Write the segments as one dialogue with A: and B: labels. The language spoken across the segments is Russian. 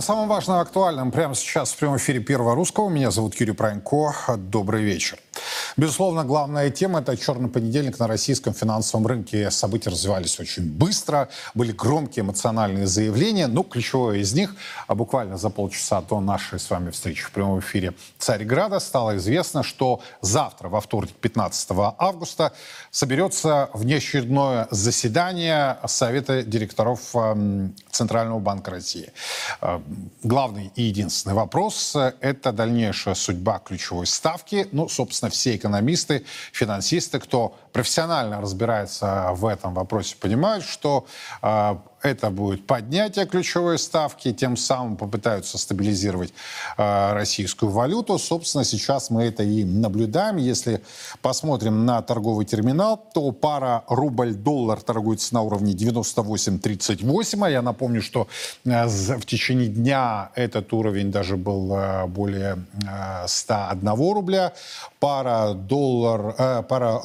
A: О самом важном и актуальном прямо сейчас в прямом эфире Первого Русского. Меня зовут Юрий Пронько. Добрый вечер. Безусловно, главная тема – это черный понедельник на российском финансовом рынке. События развивались очень быстро, были громкие эмоциональные заявления. Ну, ключевое из них, а буквально за полчаса до нашей с вами встречи в прямом эфире Царьграда стало известно, что завтра, во вторник, 15 августа, соберется внеочередное заседание Совета директоров эм, Центрального банка России. Э, главный и единственный вопрос – это дальнейшая судьба ключевой ставки. Ну, собственно, все экономисты, финансисты, кто профессионально разбирается в этом вопросе, понимают, что э, это будет поднятие ключевой ставки, тем самым попытаются стабилизировать э, российскую валюту. Собственно, сейчас мы это и наблюдаем. Если посмотрим на торговый терминал, то пара рубль-доллар торгуется на уровне 98.38. А я напомню, что э, в течение дня этот уровень даже был э, более э, 101 рубля. Пара доллар, э, пара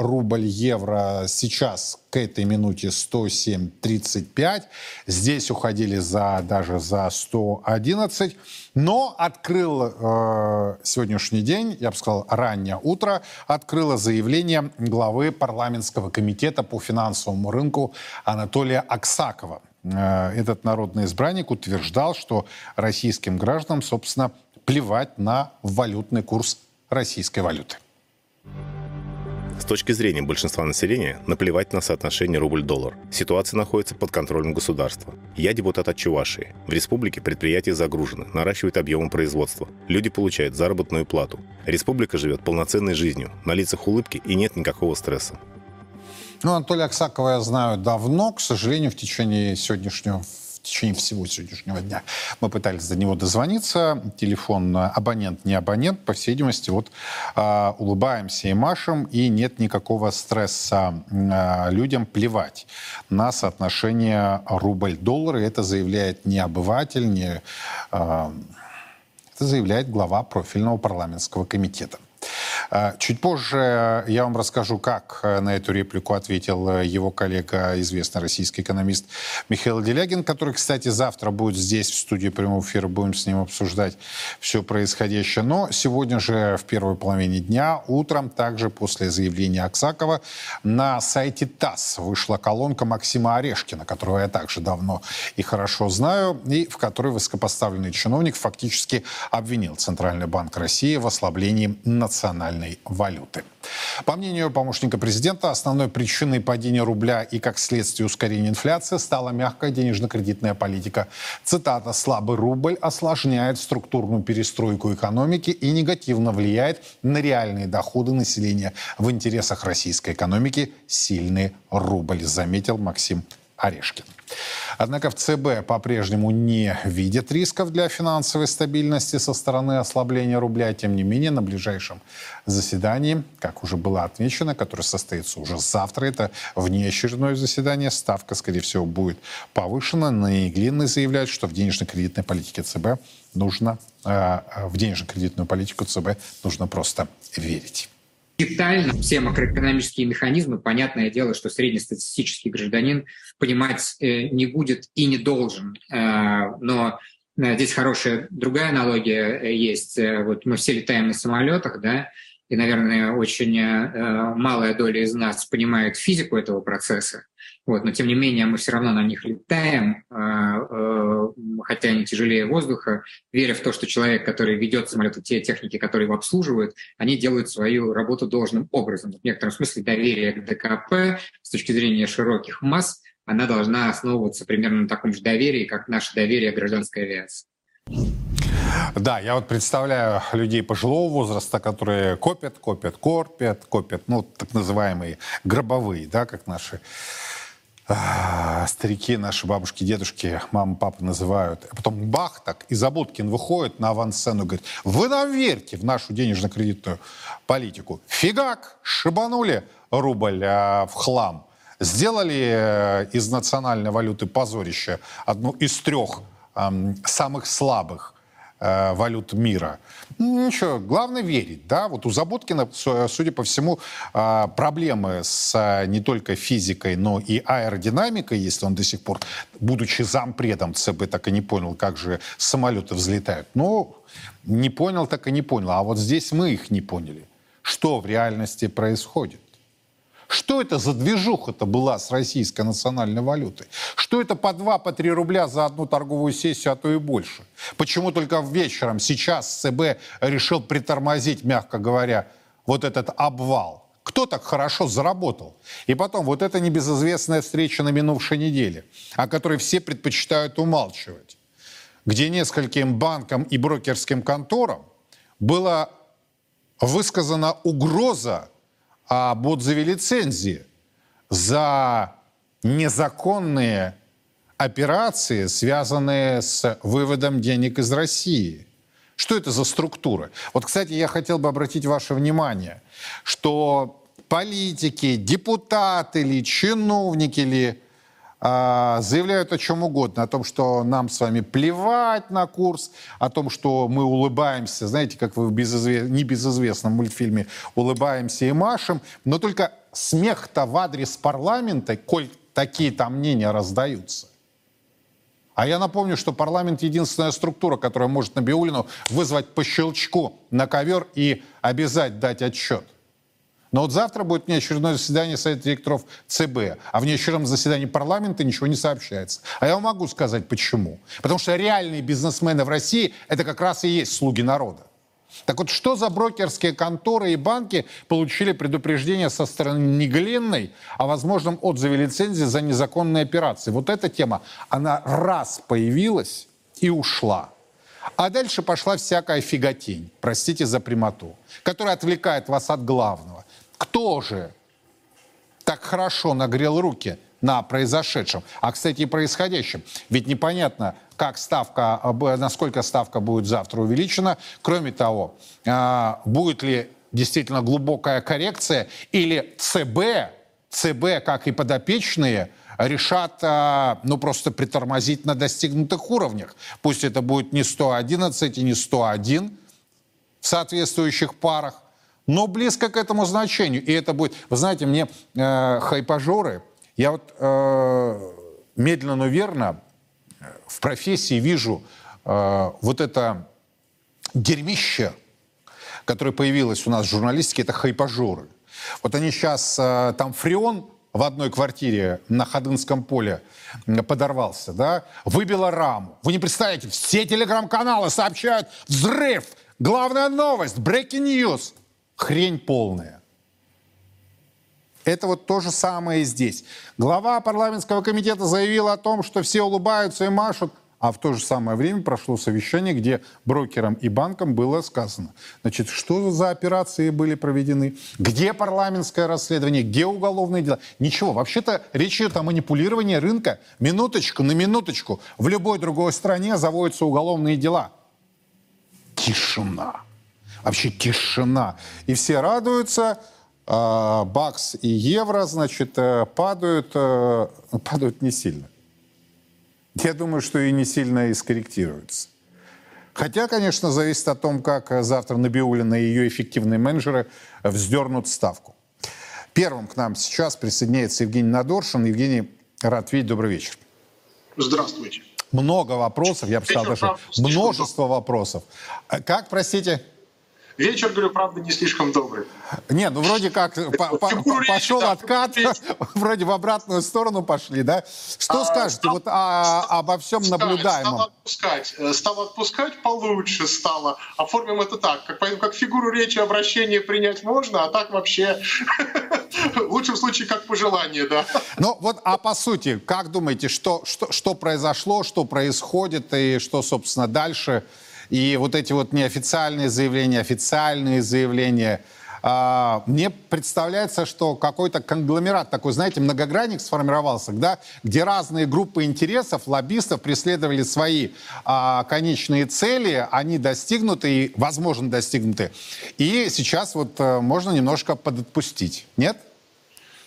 A: рубль-евро сейчас к этой минуте 107.35. Здесь уходили за, даже за 111. Но открыл э, сегодняшний день, я бы сказал, раннее утро, открыло заявление главы парламентского комитета по финансовому рынку Анатолия Аксакова. Э, этот народный избранник утверждал, что российским гражданам, собственно, плевать на валютный курс российской валюты.
B: С точки зрения большинства населения, наплевать на соотношение рубль-доллар. Ситуация находится под контролем государства. Я депутат от Чувашии. В республике предприятия загружены, наращивают объемы производства. Люди получают заработную плату. Республика живет полноценной жизнью, на лицах улыбки и нет никакого стресса.
A: Ну, Анатолия Аксакова я знаю давно. К сожалению, в течение сегодняшнего течение всего сегодняшнего дня мы пытались до него дозвониться. Телефон э, абонент, не абонент. По всей видимости, вот э, улыбаемся и машем, и нет никакого стресса э, людям плевать на соотношение рубль-доллар. Это заявляет не обыватель, не... Э, это заявляет глава профильного парламентского комитета. А, чуть позже я вам расскажу, как э, на эту реплику ответил э, его коллега, известный российский экономист Михаил Делягин, который, кстати, завтра будет здесь, в студии прямого эфира, будем с ним обсуждать все происходящее. Но сегодня же в первой половине дня, утром, также после заявления Аксакова, на сайте ТАСС вышла колонка Максима Орешкина, которого я также давно и хорошо знаю, и в которой высокопоставленный чиновник фактически обвинил Центральный банк России в ослаблении национальной национальной валюты. По мнению помощника президента, основной причиной падения рубля и, как следствие, ускорения инфляции стала мягкая денежно-кредитная политика. Цитата «Слабый рубль осложняет структурную перестройку экономики и негативно влияет на реальные доходы населения. В интересах российской экономики сильный рубль», заметил Максим Орешкин. Однако в ЦБ по-прежнему не видят рисков для финансовой стабильности со стороны ослабления рубля. Тем не менее, на ближайшем заседании, как уже было отмечено, которое состоится уже завтра, это внеочередное заседание, ставка, скорее всего, будет повышена. Наиглинный заявляет, что в денежно-кредитной политике ЦБ нужно, э, в денежно-кредитную политику ЦБ нужно просто верить
C: детально все макроэкономические механизмы, понятное дело, что среднестатистический гражданин понимать э, не будет и не должен. Э, но э, здесь хорошая другая аналогия есть. Вот мы все летаем на самолетах, да, и, наверное, очень малая доля из нас понимает физику этого процесса. Вот, но тем не менее мы все равно на них летаем, а, а, хотя они тяжелее воздуха, веря в то, что человек, который ведет самолет, те техники, которые его обслуживают, они делают свою работу должным образом. В некотором смысле доверие к ДКП с точки зрения широких масс, она должна основываться примерно на таком же доверии, как наше доверие гражданской авиации.
A: Да, я вот представляю людей пожилого возраста, которые копят, копят, копят, копят, ну, так называемые гробовые, да, как наши старики, наши бабушки, дедушки, мама, папа называют. А потом бах так, и Забудкин выходит на авансцену и говорит, вы нам верьте в нашу денежно-кредитную политику. Фигак, шибанули рубль а, в хлам. Сделали э, из национальной валюты позорище одну из трех э, самых слабых э, валют мира. Ничего, главное верить, да. Вот у Заботкина, судя по всему, э, проблемы с э, не только физикой, но и аэродинамикой, если он до сих пор, будучи зампредом ЦБ, так и не понял, как же самолеты взлетают. Ну, не понял, так и не понял. А вот здесь мы их не поняли. Что в реальности происходит? Что это за движуха-то была с российской национальной валютой? Что это по 2, по 3 рубля за одну торговую сессию, а то и больше? Почему только вечером сейчас ЦБ решил притормозить, мягко говоря, вот этот обвал? Кто так хорошо заработал? И потом, вот эта небезызвестная встреча на минувшей неделе, о которой все предпочитают умалчивать, где нескольким банкам и брокерским конторам была высказана угроза об отзыве лицензии за незаконные операции, связанные с выводом денег из России. Что это за структура? Вот, кстати, я хотел бы обратить ваше внимание, что политики, депутаты ли, чиновники ли а, заявляют о чем угодно, о том, что нам с вами плевать на курс, о том, что мы улыбаемся, знаете, как вы в безызвест... небезызвестном мультфильме улыбаемся и машем, но только смех-то в адрес парламента, коль такие там мнения раздаются. А я напомню, что парламент единственная структура, которая может Набиулину вызвать по щелчку на ковер и обязать дать отчет. Но вот завтра будет внеочередное заседание Совета директоров ЦБ, а в внеочередном заседании парламента ничего не сообщается. А я вам могу сказать почему. Потому что реальные бизнесмены в России – это как раз и есть слуги народа. Так вот, что за брокерские конторы и банки получили предупреждение со стороны Неглинной о возможном отзыве лицензии за незаконные операции? Вот эта тема, она раз появилась и ушла. А дальше пошла всякая фиготень, простите за прямоту, которая отвлекает вас от главного. Кто же так хорошо нагрел руки на произошедшем, а, кстати, и происходящем? Ведь непонятно, как ставка, насколько ставка будет завтра увеличена. Кроме того, а, будет ли действительно глубокая коррекция или ЦБ, ЦБ, как и подопечные, решат, а, ну, просто притормозить на достигнутых уровнях. Пусть это будет не 111 и не 101 в соответствующих парах, но близко к этому значению. И это будет... Вы знаете, мне э, хайпажоры, я вот э, медленно, но верно э, в профессии вижу э, вот это дерьмище, которое появилось у нас в журналистике, это хайпажоры. Вот они сейчас, э, там Фреон в одной квартире на Ходынском поле подорвался, да, выбила раму. Вы не представляете, все телеграм-каналы сообщают взрыв, главная новость, breaking news – хрень полная. Это вот то же самое и здесь. Глава парламентского комитета заявил о том, что все улыбаются и машут, а в то же самое время прошло совещание, где брокерам и банкам было сказано, значит, что за операции были проведены, где парламентское расследование, где уголовные дела. Ничего, вообще-то речь идет о манипулировании рынка. Минуточку, на минуточку. В любой другой стране заводятся уголовные дела. Тишина вообще тишина. И все радуются, а, бакс и евро, значит, э, падают, э, падают не сильно. Я думаю, что и не сильно и скорректируются. Хотя, конечно, зависит о том, как завтра Набиулина и ее эффективные менеджеры вздернут ставку. Первым к нам сейчас присоединяется Евгений Надоршин. Евгений, рад видеть. Добрый вечер.
D: Здравствуйте.
A: Много вопросов, я бы сказал, даже множество вопросов. Как, простите?
D: Вечер, говорю, правда, не слишком добрый.
A: Нет, ну вроде как по, по, пошел да, откат, вроде в обратную сторону пошли, да? Что а, скажете стал, вот о, обо всем стал, наблюдаемом?
D: Стал отпускать, э, стал отпускать получше стало. Оформим это так, как, как фигуру речи обращения принять можно, а так вообще в лучшем случае как пожелание, да.
A: Ну вот, а по сути, как думаете, что, что, что произошло, что происходит и что, собственно, дальше? И вот эти вот неофициальные заявления, официальные заявления, а, мне представляется, что какой-то конгломерат такой, знаете, многогранник сформировался, да, где разные группы интересов, лоббистов преследовали свои а, конечные цели, они достигнуты и, возможно, достигнуты. И сейчас вот а, можно немножко подотпустить, нет?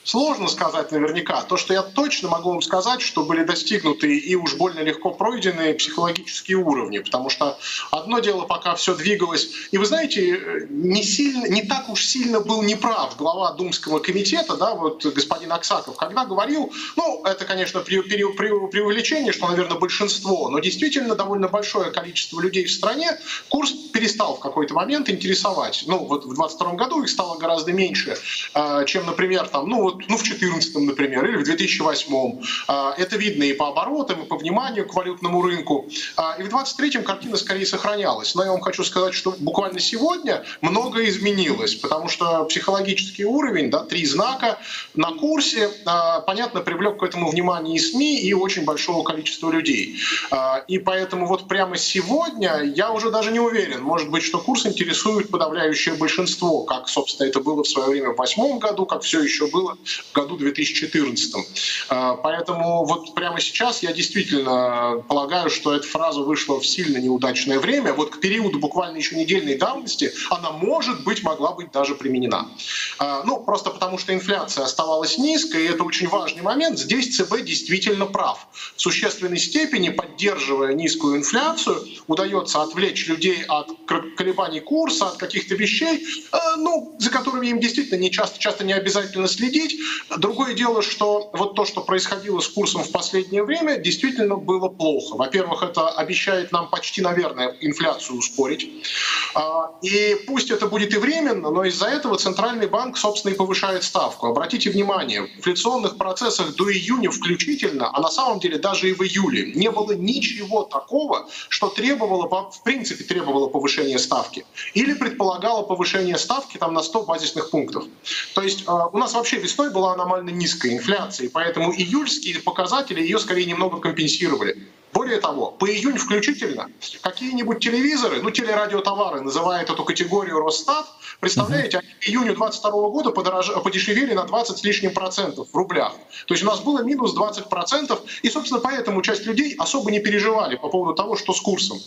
D: Сложно сказать наверняка. То, что я точно могу вам сказать, что были достигнуты и уж больно легко пройденные психологические уровни, потому что одно дело, пока все двигалось. И вы знаете, не, сильно, не так уж сильно был неправ глава Думского комитета, да, вот господин Аксаков, когда говорил, ну, это, конечно, при, при, при, преувеличение, что, наверное, большинство, но действительно довольно большое количество людей в стране курс перестал в какой-то момент интересовать. Ну, вот в 22 году их стало гораздо меньше, а, чем, например, там, ну, вот, ну, в 2014, например, или в 2008. А, это видно и по оборотам, и по вниманию к валютному рынку. А, и в 2023 картина скорее сохранялась. Но я вам хочу сказать, что буквально сегодня многое изменилось, потому что психологический уровень, да, три знака на курсе, понятно, привлек к этому внимание и СМИ, и очень большого количества людей. И поэтому вот прямо сегодня я уже даже не уверен, может быть, что курс интересует подавляющее большинство, как, собственно, это было в свое время в 2008 году, как все еще было в году 2014. А, поэтому вот прямо сейчас я действительно полагаю, что эта фраза вышла в сильно неудачное время. Вот к периоду буквально еще недельной давности она, может быть, могла быть даже применена. А, ну, просто потому что инфляция оставалась низкой, и это очень важный момент. Здесь ЦБ действительно прав. В существенной степени, поддерживая низкую инфляцию, удается отвлечь людей от колебаний курса, от каких-то вещей, э, ну, за которыми им действительно не часто, часто не обязательно следить. Другое дело, что вот то, что происходило с курсом в последнее время, действительно было плохо. Во-первых, это обещает нам почти, наверное, инфляцию ускорить. А, и пусть это будет и временно, но из-за этого Центральный банк, собственно, и повышает ставку. Обратите внимание, в инфляционных процессах до июня включительно, а на самом деле даже и в июле, не было ничего такого, что требовало, в принципе, требовало повышения ставки. Или предполагало повышение ставки там, на 100 базисных пунктов. То есть а, у нас вообще весной была аномально низкая инфляция, поэтому июльские показатели ее скорее немного компенсировали. Более того, по июнь включительно какие-нибудь телевизоры, ну телерадиотовары, называют эту категорию Росстат, представляете, они к июню 22 года подорож... подешевели на 20 с лишним процентов в рублях. То есть у нас было минус 20 процентов, и, собственно, поэтому часть людей особо не переживали по поводу того, что с курсом.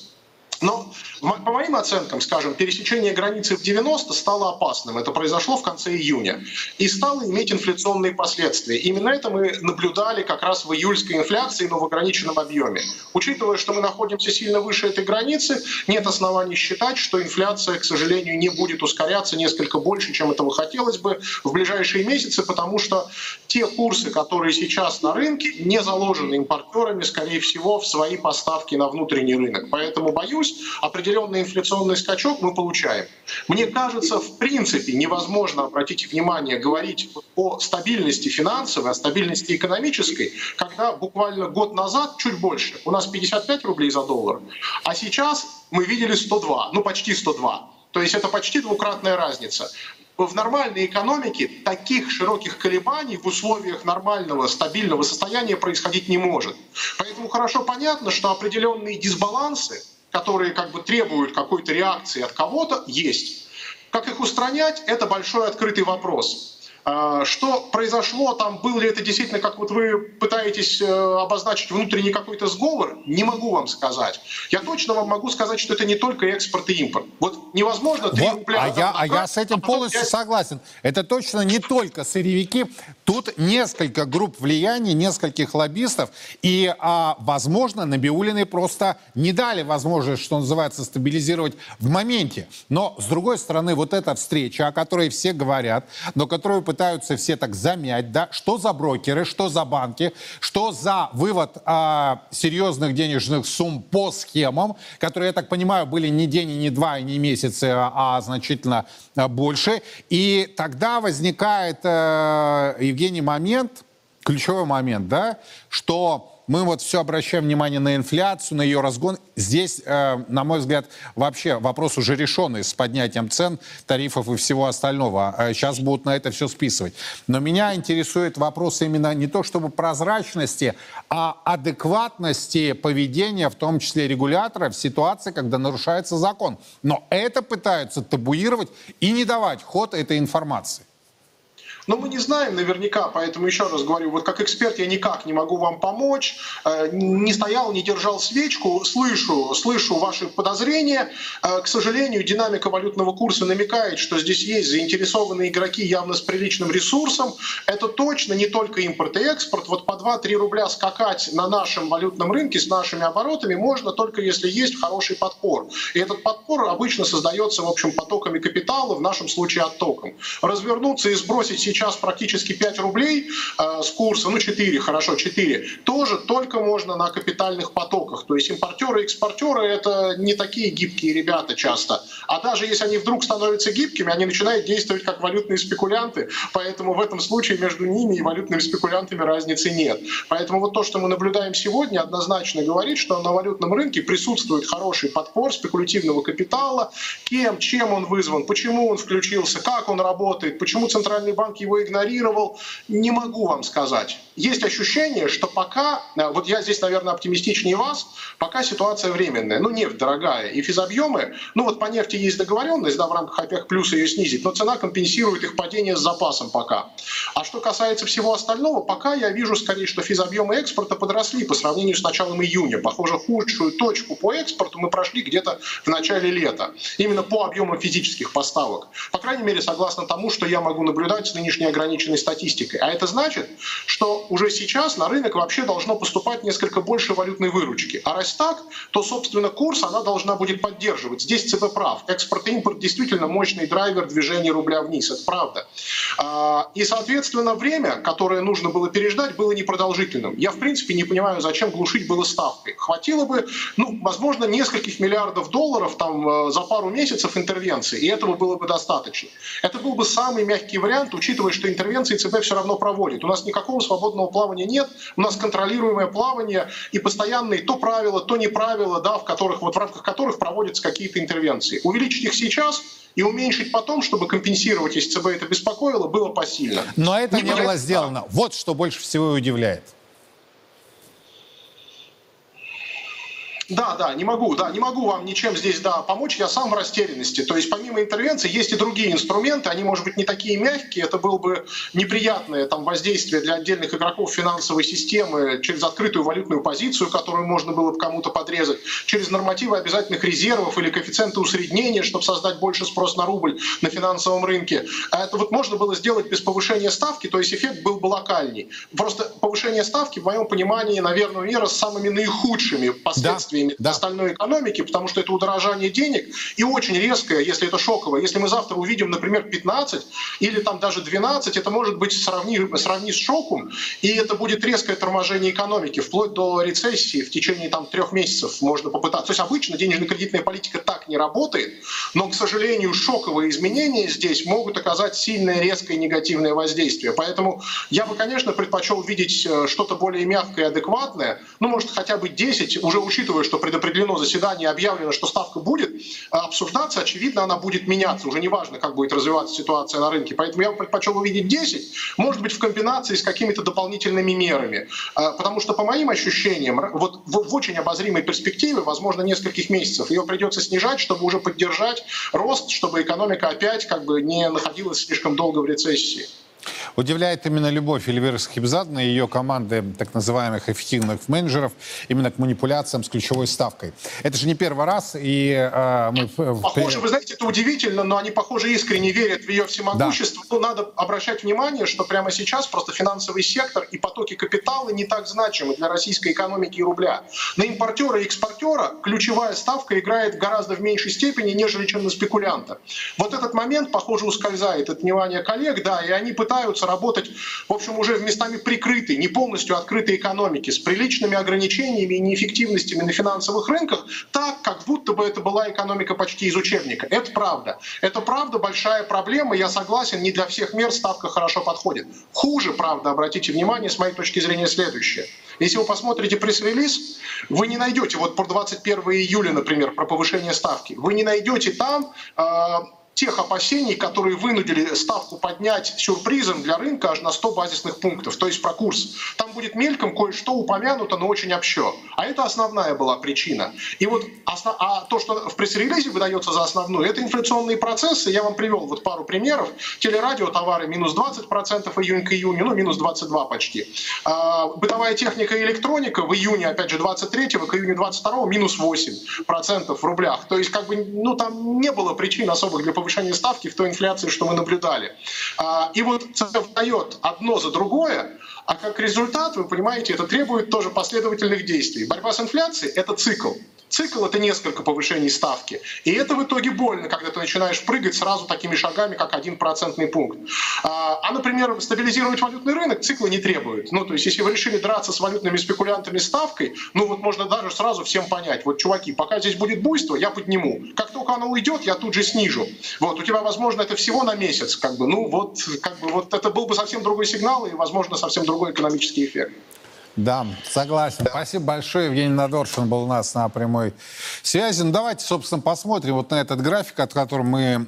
D: Но по моим оценкам, скажем, пересечение границы в 90 стало опасным. Это произошло в конце июня. И стало иметь инфляционные последствия. Именно это мы наблюдали как раз в июльской инфляции, но в ограниченном объеме. Учитывая, что мы находимся сильно выше этой границы, нет оснований считать, что инфляция, к сожалению, не будет ускоряться несколько больше, чем этого хотелось бы в ближайшие месяцы, потому что те курсы, которые сейчас на рынке, не заложены импортерами, скорее всего, в свои поставки на внутренний рынок. Поэтому боюсь, есть определенный инфляционный скачок мы получаем. Мне кажется, в принципе невозможно, обратите внимание, говорить о стабильности финансовой, о стабильности экономической, когда буквально год назад, чуть больше, у нас 55 рублей за доллар, а сейчас мы видели 102, ну почти 102. То есть это почти двукратная разница в нормальной экономике таких широких колебаний в условиях нормального, стабильного состояния происходить не может. Поэтому хорошо понятно, что определенные дисбалансы которые как бы требуют какой-то реакции от кого-то, есть. Как их устранять, это большой открытый вопрос. А, что произошло там, был ли это действительно, как вот вы пытаетесь э, обозначить внутренний какой-то сговор, не могу вам сказать. Я точно вам могу сказать, что это не только экспорт и импорт. Вот невозможно 3
A: вот, рубля... А я, а я с этим а полностью 5... согласен. Это точно не только сырьевики. Тут несколько групп влияния, нескольких лоббистов. И, а, возможно, Набиулиной просто не дали возможность, что называется, стабилизировать в моменте. Но, с другой стороны, вот эта встреча, о которой все говорят, но которую пытаются все так замять, да, что за брокеры, что за банки, что за вывод а, серьезных денежных сумм по схемам, которые, я так понимаю, были не день, не два, и не месяцы, а, а значительно а, больше. И тогда возникает, а, Евгений, момент, ключевой момент, да, что мы вот все обращаем внимание на инфляцию, на ее разгон. Здесь, э, на мой взгляд, вообще вопрос уже решенный с поднятием цен, тарифов и всего остального. Сейчас а будут на это все списывать. Но меня интересует вопрос именно не то чтобы прозрачности, а адекватности поведения, в том числе регулятора, в ситуации, когда нарушается закон. Но это пытаются табуировать и не давать ход этой информации.
D: Но мы не знаем наверняка, поэтому еще раз говорю, вот как эксперт я никак не могу вам помочь, э, не стоял, не держал свечку, слышу, слышу ваши подозрения. Э, к сожалению, динамика валютного курса намекает, что здесь есть заинтересованные игроки явно с приличным ресурсом. Это точно не только импорт и экспорт. Вот по 2-3 рубля скакать на нашем валютном рынке с нашими оборотами можно только если есть хороший подпор. И этот подпор обычно создается, в общем, потоками капитала, в нашем случае оттоком. Развернуться и сбросить сейчас практически 5 рублей э, с курса, ну 4, хорошо, 4, тоже только можно на капитальных потоках. То есть импортеры и экспортеры это не такие гибкие ребята часто. А даже если они вдруг становятся гибкими, они начинают действовать как валютные спекулянты. Поэтому в этом случае между ними и валютными спекулянтами разницы нет. Поэтому вот то, что мы наблюдаем сегодня, однозначно говорит, что на валютном рынке присутствует хороший подпор спекулятивного капитала. Кем, чем он вызван, почему он включился, как он работает, почему Центральный банк его игнорировал, не могу вам сказать. Есть ощущение, что пока, э, вот я здесь, наверное, оптимистичнее вас, пока ситуация временная. Ну, нефть дорогая и физобъемы, ну вот по нефти есть договоренность, да, в рамках ОПЕК плюс ее снизить, но цена компенсирует их падение с запасом пока. А что касается всего остального, пока я вижу скорее, что физобъемы экспорта подросли по сравнению с началом июня. Похоже, худшую точку по экспорту мы прошли где-то в начале лета. Именно по объему физических поставок. По крайней мере, согласно тому, что я могу наблюдать с нынешней ограниченной статистикой. А это значит, что уже сейчас на рынок вообще должно поступать несколько больше валютной выручки. А раз так, то, собственно, курс она должна будет поддерживать. Здесь ЦБ прав. Экспорт и импорт действительно мощный драйвер движения рубля вниз. Это правда. А, и, соответственно, время, которое нужно было переждать, было непродолжительным. Я, в принципе, не понимаю, зачем глушить было ставкой. Хватило бы, ну, возможно, нескольких миллиардов долларов там э, за пару месяцев интервенции, и этого было бы достаточно. Это был бы самый мягкий вариант, учитывая, что интервенции ЦБ все равно проводит. У нас никакого свободного плавания нет, у нас контролируемое плавание и постоянные то правила, то не правила, да, в, которых, вот в рамках которых проводятся какие-то интервенции. Увеличить их сейчас и уменьшить потом, чтобы компенсировать, если ЦБ это беспокоило, было посильно.
A: Но это не, не было сделано. Вот что больше всего удивляет.
D: Да, да, не могу, да, не могу вам ничем здесь, да, помочь, я сам в растерянности. То есть помимо интервенции есть и другие инструменты, они, может быть, не такие мягкие, это было бы неприятное там воздействие для отдельных игроков финансовой системы через открытую валютную позицию, которую можно было бы кому-то подрезать, через нормативы обязательных резервов или коэффициенты усреднения, чтобы создать больше спрос на рубль на финансовом рынке. А это вот можно было сделать без повышения ставки, то есть эффект был бы локальней. Просто повышение ставки, в моем понимании, наверное, мера с самыми наихудшими последствиями последствиями да. остальной экономики, потому что это удорожание денег и очень резкое, если это шоковое. Если мы завтра увидим, например, 15 или там даже 12, это может быть сравни, сравни с шоком, и это будет резкое торможение экономики, вплоть до рецессии в течение там трех месяцев можно попытаться. То есть обычно денежно-кредитная политика так не работает, но, к сожалению, шоковые изменения здесь могут оказать сильное, резкое негативное воздействие. Поэтому я бы, конечно, предпочел видеть э, что-то более мягкое и адекватное, ну, может, хотя бы 10, уже учитывая, что предопределено заседание, объявлено, что ставка будет обсуждаться, очевидно, она будет меняться. Уже не важно, как будет развиваться ситуация на рынке. Поэтому я бы предпочел увидеть 10, может быть, в комбинации с какими-то дополнительными мерами. А, потому что, по моим ощущениям, вот в очень обозримой перспективе, возможно, нескольких месяцев, ее придется снижать, чтобы уже поддержать рост, чтобы экономика опять как бы не находилась слишком долго в рецессии.
A: Удивляет именно любовь Эльвиры Схибзадны и ее команды так называемых эффективных менеджеров именно к манипуляциям с ключевой ставкой. Это же не первый раз, и э, мы...
D: Похоже, вы знаете, это удивительно, но они, похоже, искренне верят в ее всемогущество. Да. Ну, надо обращать внимание, что прямо сейчас просто финансовый сектор и потоки капитала не так значимы для российской экономики и рубля. На импортера и экспортера ключевая ставка играет гораздо в меньшей степени, нежели чем на спекулянта. Вот этот момент, похоже, ускользает от внимания коллег, да, и они пытаются работать, в общем, уже в местами прикрытой, не полностью открытой экономики, с приличными ограничениями и неэффективностями на финансовых рынках, так, как будто бы это была экономика почти из учебника. Это правда. Это правда большая проблема, я согласен, не для всех мер ставка хорошо подходит. Хуже, правда, обратите внимание, с моей точки зрения, следующее. Если вы посмотрите пресс-релиз, вы не найдете, вот про 21 июля, например, про повышение ставки, вы не найдете там э, тех опасений, которые вынудили ставку поднять сюрпризом для рынка аж на 100 базисных пунктов, то есть про курс. Там будет мельком кое-что упомянуто, но очень общо. А это основная была причина. И вот основ... а то, что в пресс-релизе выдается за основную, это инфляционные процессы. Я вам привел вот пару примеров. Телерадио товары минус 20% июнь к июню, ну минус 22 почти. А, бытовая техника и электроника в июне, опять же, 23 к июню 22 минус 8% в рублях. То есть как бы, ну там не было причин особых для повышения ставки в той инфляции, что мы наблюдали. А, и вот ЦБ дает одно за другое, а как результат, вы понимаете, это требует тоже последовательных действий. Борьба с инфляцией – это цикл. Цикл – это несколько повышений ставки. И это в итоге больно, когда ты начинаешь прыгать сразу такими шагами, как один процентный пункт. А, а, например, стабилизировать валютный рынок цикла не требует. Ну, то есть, если вы решили драться с валютными спекулянтами ставкой, ну вот можно даже сразу всем понять, вот, чуваки, пока здесь будет буйство, я подниму. Как только оно уйдет, я тут же снижу. Вот, у тебя, возможно, это всего на месяц, как бы, ну вот, как бы, вот это был бы совсем другой сигнал и, возможно, совсем другой экономический эффект.
A: Да, согласен. Спасибо большое. Евгений Надоршин был у нас на прямой связи. Ну, давайте, собственно, посмотрим вот на этот график, о котором мы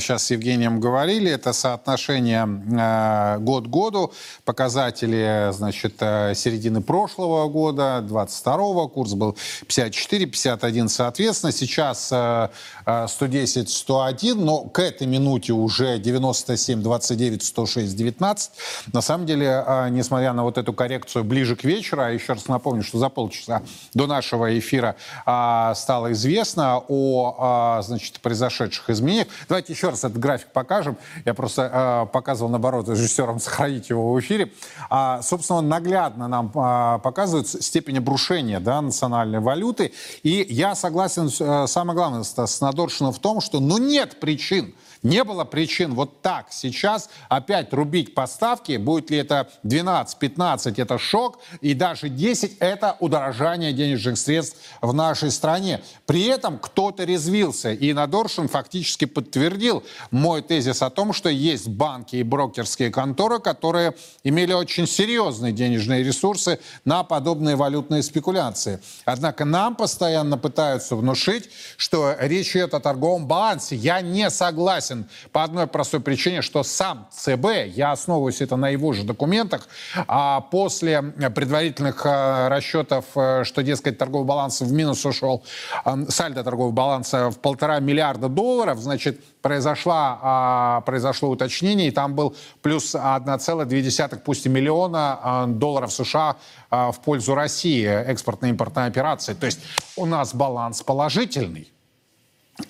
A: сейчас с Евгением говорили. Это соотношение э, год к году, показатели, значит, э, середины прошлого года, 22-го, курс был 54, 51 соответственно. Сейчас 110, э, 101, но к этой минуте уже 97, 29, 106, 19. На самом деле, несмотря на вот эту коррекцию ближе к вечера. Еще раз напомню, что за полчаса до нашего эфира а, стало известно о а, значит, произошедших изменениях. Давайте еще раз этот график покажем. Я просто а, показывал, наоборот, режиссерам сохранить его в эфире. А, собственно, наглядно нам а, показывает степень обрушения да, национальной валюты. И я согласен, а, самое главное, с Надоршиным в том, что ну, нет причин не было причин вот так сейчас опять рубить поставки. Будет ли это 12, 15, это шок. И даже 10 это удорожание денежных средств в нашей стране. При этом кто-то резвился. И Надоршин фактически подтвердил мой тезис о том, что есть банки и брокерские конторы, которые имели очень серьезные денежные ресурсы на подобные валютные спекуляции. Однако нам постоянно пытаются внушить, что речь идет о торговом балансе. Я не согласен согласен по одной простой причине, что сам ЦБ, я основываюсь это на его же документах, а после предварительных э, расчетов, э, что, дескать, торговый баланс в минус ушел, э, сальдо торгового баланса в полтора миллиарда долларов, значит, произошла, а, произошло уточнение, и там был плюс 1,2, пусть и миллиона долларов США в пользу России экспортно-импортной операции. То есть у нас баланс положительный.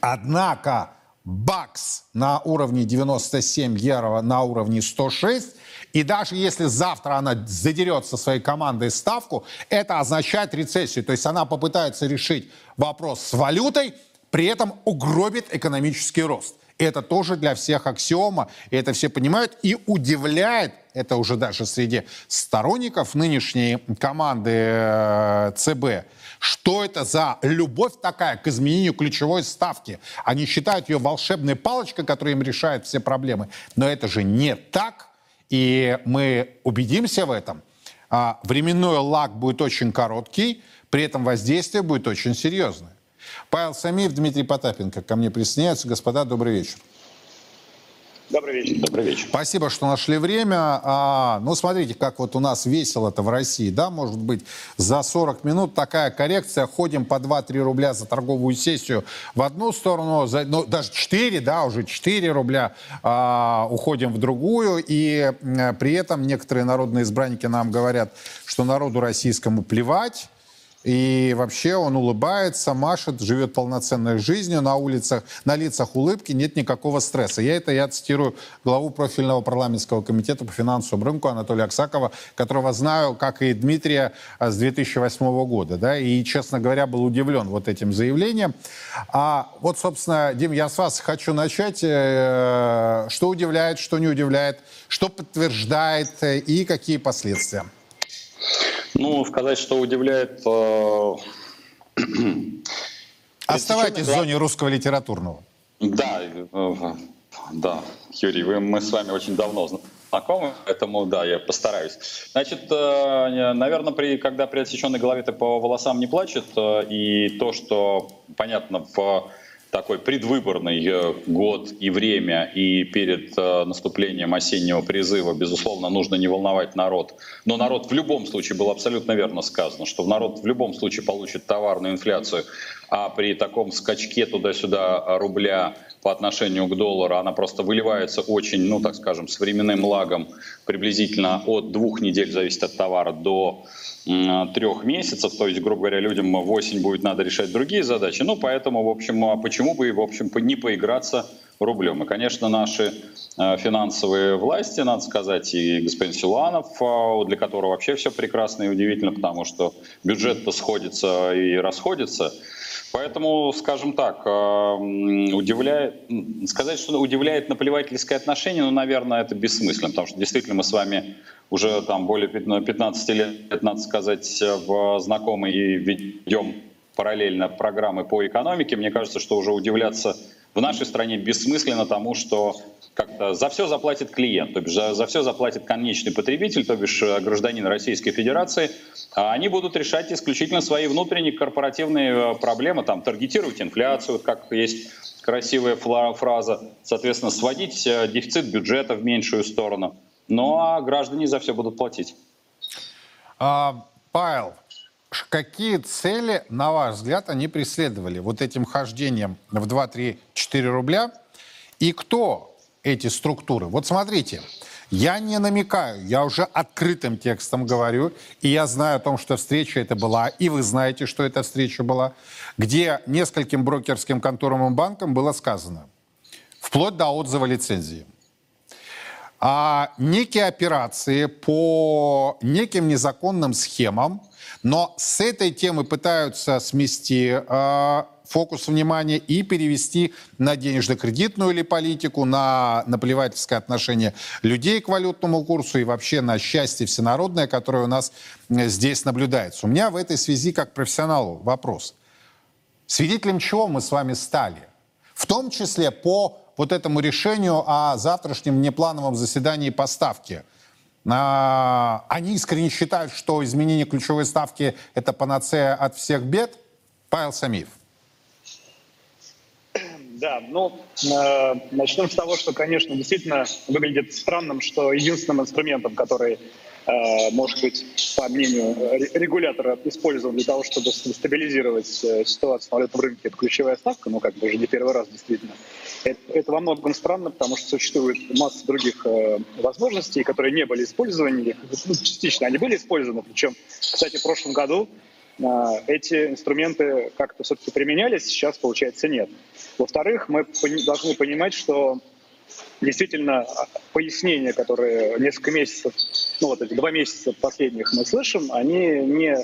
A: Однако бакс на уровне 97, евро на уровне 106. И даже если завтра она задерет со своей командой ставку, это означает рецессию. То есть она попытается решить вопрос с валютой, при этом угробит экономический рост. Это тоже для всех аксиома, и это все понимают, и удивляет, это уже даже среди сторонников нынешней команды э, ЦБ, что это за любовь такая к изменению ключевой ставки? Они считают ее волшебной палочкой, которая им решает все проблемы. Но это же не так. И мы убедимся в этом. А временной лаг будет очень короткий, при этом воздействие будет очень серьезное. Павел Самиев, Дмитрий Потапенко ко мне присоединяются. Господа, добрый вечер.
E: Добрый вечер. Добрый вечер.
A: Спасибо, что нашли время. А, ну, смотрите, как вот у нас весело-то в России, да, может быть, за 40 минут такая коррекция, ходим по 2-3 рубля за торговую сессию в одну сторону, за, ну, даже 4, да, уже 4 рубля а, уходим в другую, и а, при этом некоторые народные избранники нам говорят, что народу российскому плевать, и вообще он улыбается, машет, живет полноценной жизнью на улицах, на лицах улыбки, нет никакого стресса. Я это, я цитирую главу профильного парламентского комитета по финансовому рынку Анатолия Аксакова, которого знаю, как и Дмитрия, а, с 2008 года. Да, и, честно говоря, был удивлен вот этим заявлением. А вот, собственно, Дим, я с вас хочу начать. Э, что удивляет, что не удивляет, что подтверждает э, и какие последствия?
E: Ну, сказать, что удивляет... Э...
A: Оставайтесь в зоне русского литературного.
E: Да, э, да, Юрий, вы, мы с вами очень давно знакомы, поэтому да, я постараюсь. Значит, э, наверное, при, когда при отсеченной голове ты по волосам не плачет, э, и то, что, понятно, в такой предвыборный э, год и время, и перед э, наступлением осеннего призыва, безусловно, нужно не волновать народ. Но народ в любом случае, было абсолютно верно сказано, что народ в любом случае получит товарную инфляцию, а при таком скачке туда-сюда рубля по отношению к доллару, она просто выливается очень, ну так скажем, с временным лагом приблизительно от двух недель, зависит от товара, до трех месяцев, то есть, грубо говоря, людям в осень будет надо решать другие задачи. Ну, поэтому, в общем, а почему бы, в общем, не поиграться рублем. И, конечно, наши э, финансовые власти, надо сказать, и господин Силуанов, а, для которого вообще все прекрасно и удивительно, потому что бюджет-то сходится и расходится. Поэтому, скажем так, э, удивляет, сказать, что удивляет наплевательское отношение, ну, наверное, это бессмысленно, потому что действительно мы с вами уже там более 15 лет, надо сказать, в знакомы и ведем параллельно программы по экономике. Мне кажется, что уже удивляться в нашей стране бессмысленно тому, что как-то за все заплатит клиент, то бишь за, за все заплатит конечный потребитель, то бишь э, гражданин Российской Федерации, а они будут решать исключительно свои внутренние корпоративные э, проблемы, там, таргетировать инфляцию, как есть красивая фраза, соответственно, сводить э, дефицит бюджета в меньшую сторону. Ну а граждане за все будут платить.
A: А, Павел, какие цели, на ваш взгляд, они преследовали вот этим хождением в 2, 3, 4 рубля? И кто эти структуры? Вот смотрите, я не намекаю, я уже открытым текстом говорю, и я знаю о том, что встреча это была, и вы знаете, что эта встреча была, где нескольким брокерским конторам и банкам было сказано, вплоть до отзыва лицензии, а некие операции по неким незаконным схемам, но с этой темы пытаются смести э, фокус внимания и перевести на денежно-кредитную или политику, на наплевательское отношение людей к валютному курсу и вообще на счастье всенародное, которое у нас здесь наблюдается. У меня в этой связи, как профессионалу, вопрос. Свидетелем чего мы с вами стали? В том числе по вот этому решению о завтрашнем внеплановом заседании по ставке. А, они искренне считают, что изменение ключевой ставки – это панацея от всех бед? Павел Самиев.
F: Да, ну, э, начнем с того, что, конечно, действительно выглядит странным, что единственным инструментом, который может быть, по мнению регулятора, использован для того, чтобы стабилизировать э, ситуацию на валютном рынке, это ключевая ставка, ну, как бы уже не первый раз, действительно. Это, это во многом странно, потому что существует масса других э, возможностей, которые не были использованы, ну, частично они были использованы, причем, кстати, в прошлом году э, эти инструменты как-то все-таки применялись, сейчас, получается, нет. Во-вторых, мы должны понимать, что действительно пояснения, которые несколько месяцев, ну вот эти два месяца последних мы слышим, они не,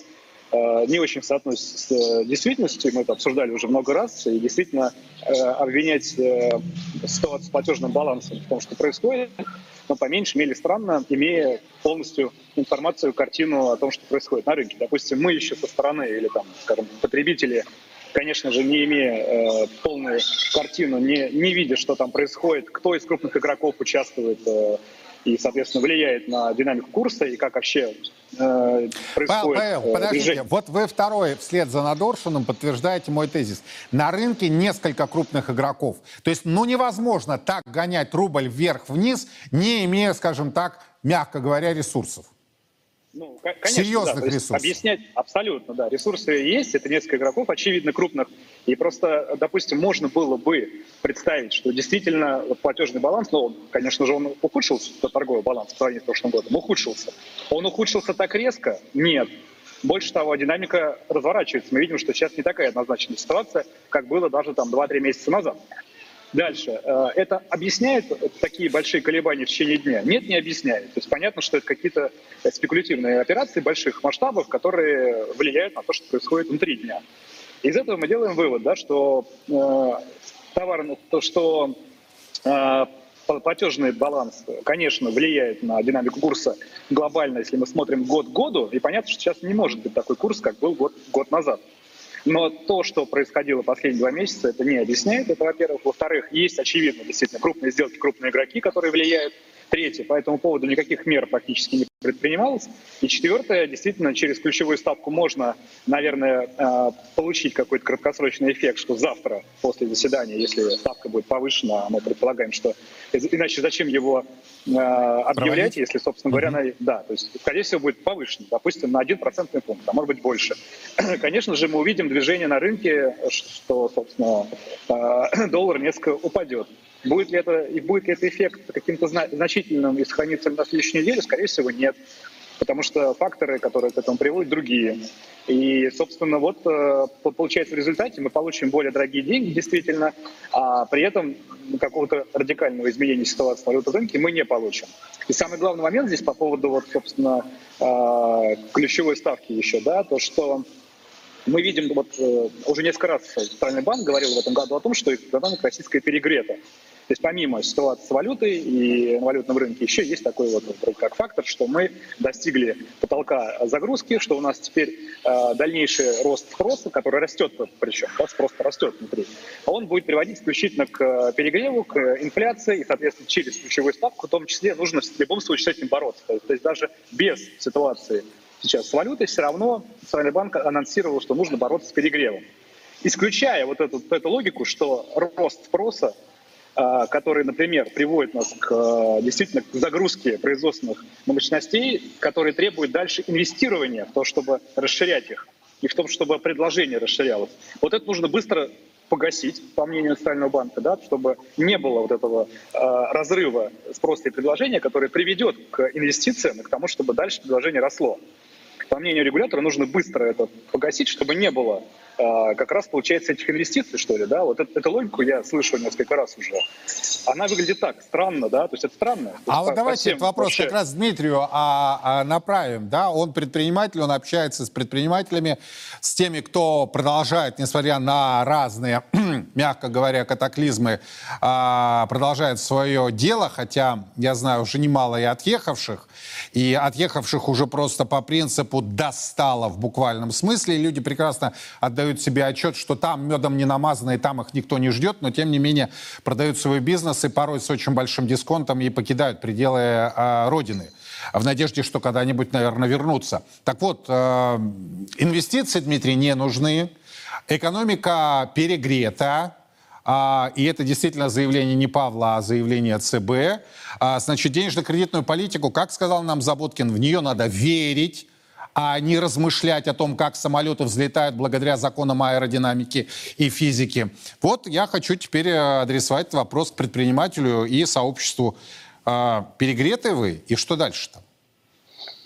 F: э, не очень соотносятся с э, действительностью. Мы это обсуждали уже много раз. И действительно э, обвинять ситуацию с платежным балансом в том, что происходит, но по меньшей мере странно, имея полностью информацию, картину о том, что происходит на рынке. Допустим, мы еще со стороны или там, скажем, потребители конечно же, не имея э, полную картину, не, не видя, что там происходит, кто из крупных игроков участвует э, и, соответственно, влияет на динамику курса и как вообще э, происходит
A: Павел, Павел, подождите, движение. вот вы второй вслед за Надоршиным подтверждаете мой тезис. На рынке несколько крупных игроков. То есть, ну, невозможно так гонять рубль вверх-вниз, не имея, скажем так, мягко говоря, ресурсов.
F: Ну, конечно, Серьезных да. ресурсов. Объяснять абсолютно, да. Ресурсы есть, это несколько игроков, очевидно, крупных. И просто, допустим, можно было бы представить, что действительно платежный баланс, ну, он, конечно же, он ухудшился, торговый баланс в сравнении с прошлым годом, ухудшился. Он ухудшился так резко? Нет. Больше того, динамика разворачивается. Мы видим, что сейчас не такая однозначная ситуация, как было даже там 2-3 месяца назад. Дальше. Э, это объясняет такие большие колебания в течение дня? Нет, не объясняет. То есть понятно, что это какие-то спекулятивные операции больших масштабов, которые влияют на то, что происходит внутри дня. Из этого мы делаем вывод, да, что э, товар, то, что э, платежный баланс, конечно, влияет на динамику курса глобально, если мы смотрим год к году, и понятно, что сейчас не может быть такой курс, как был год, год назад. Но то, что происходило последние два месяца, это не объясняет это, во-первых. Во-вторых, есть, очевидно, действительно крупные сделки, крупные игроки, которые влияют Третье, по этому поводу никаких мер практически не предпринималось. И четвертое, действительно, через ключевую ставку можно, наверное, э, получить какой-то краткосрочный эффект, что завтра после заседания, если ставка будет повышена, а мы предполагаем, что иначе зачем его э, объявлять, Проводить? если, собственно говоря, mm-hmm. на, да, то есть, скорее всего, будет повышено, допустим, на один процентный пункт, а может быть больше. Конечно же, мы увидим движение на рынке, что, собственно, э, доллар несколько упадет. Будет ли это, и будет ли этот эффект каким-то значительным и сохранится на следующей неделе? Скорее всего, нет. Потому что факторы, которые к этому приводят, другие. И, собственно, вот э, получается в результате мы получим более дорогие деньги, действительно, а при этом какого-то радикального изменения ситуации на валютном рынке мы не получим. И самый главный момент здесь по поводу, вот, собственно, э, ключевой ставки еще, да, то, что мы видим, вот э, уже несколько раз Центральный банк говорил в этом году о том, что экономика российская перегрета. То есть помимо ситуации с валютой и на валютном рынке еще есть такой вот как фактор, что мы достигли потолка загрузки, что у нас теперь э, дальнейший рост спроса, который растет причем, да, спрос растет внутри, он будет приводить исключительно к перегреву, к инфляции, и, соответственно, через ключевую ставку в том числе нужно в любом случае с этим бороться. То есть, даже без ситуации сейчас с валютой все равно Центральный банк анонсировал, что нужно бороться с перегревом. Исключая вот эту, эту логику, что рост спроса который, например, приводит нас к, а, действительно к загрузке производственных мощностей, которые требуют дальше инвестирования в то, чтобы расширять их, и в том, чтобы предложение расширялось. Вот это нужно быстро погасить, по мнению Национального банка, да, чтобы не было вот этого э, разрыва спроса и предложения, который приведет к инвестициям и к тому, чтобы дальше предложение росло. По мнению регулятора, нужно быстро это погасить, чтобы не было а, как раз получается этих инвестиций, что ли, да, вот эту, эту логику я слышал несколько раз уже. Она выглядит так, странно, да, то есть это странно.
A: А вот давайте этот вопрос вообще... как раз Дмитрию а, а, направим, да, он предприниматель, он общается с предпринимателями, с теми, кто продолжает, несмотря на разные, мягко говоря, катаклизмы, а, продолжает свое дело, хотя я знаю уже немало и отъехавших, и отъехавших уже просто по принципу достало в буквальном смысле, и люди прекрасно отдают себе отчет, что там медом не намазано, и там их никто не ждет, но тем не менее продают свой бизнес и порой с очень большим дисконтом и покидают пределы э, Родины в надежде, что когда-нибудь, наверное, вернутся. Так вот, э, инвестиции, Дмитрий, не нужны, экономика перегрета, а, и это действительно заявление не Павла, а заявление ЦБ. А, значит, денежно-кредитную политику, как сказал нам Заботкин, в нее надо верить, а не размышлять о том, как самолеты взлетают благодаря законам аэродинамики и физики. Вот я хочу теперь э, адресовать вопрос к предпринимателю и сообществу. А, перегреты вы, и что дальше-то?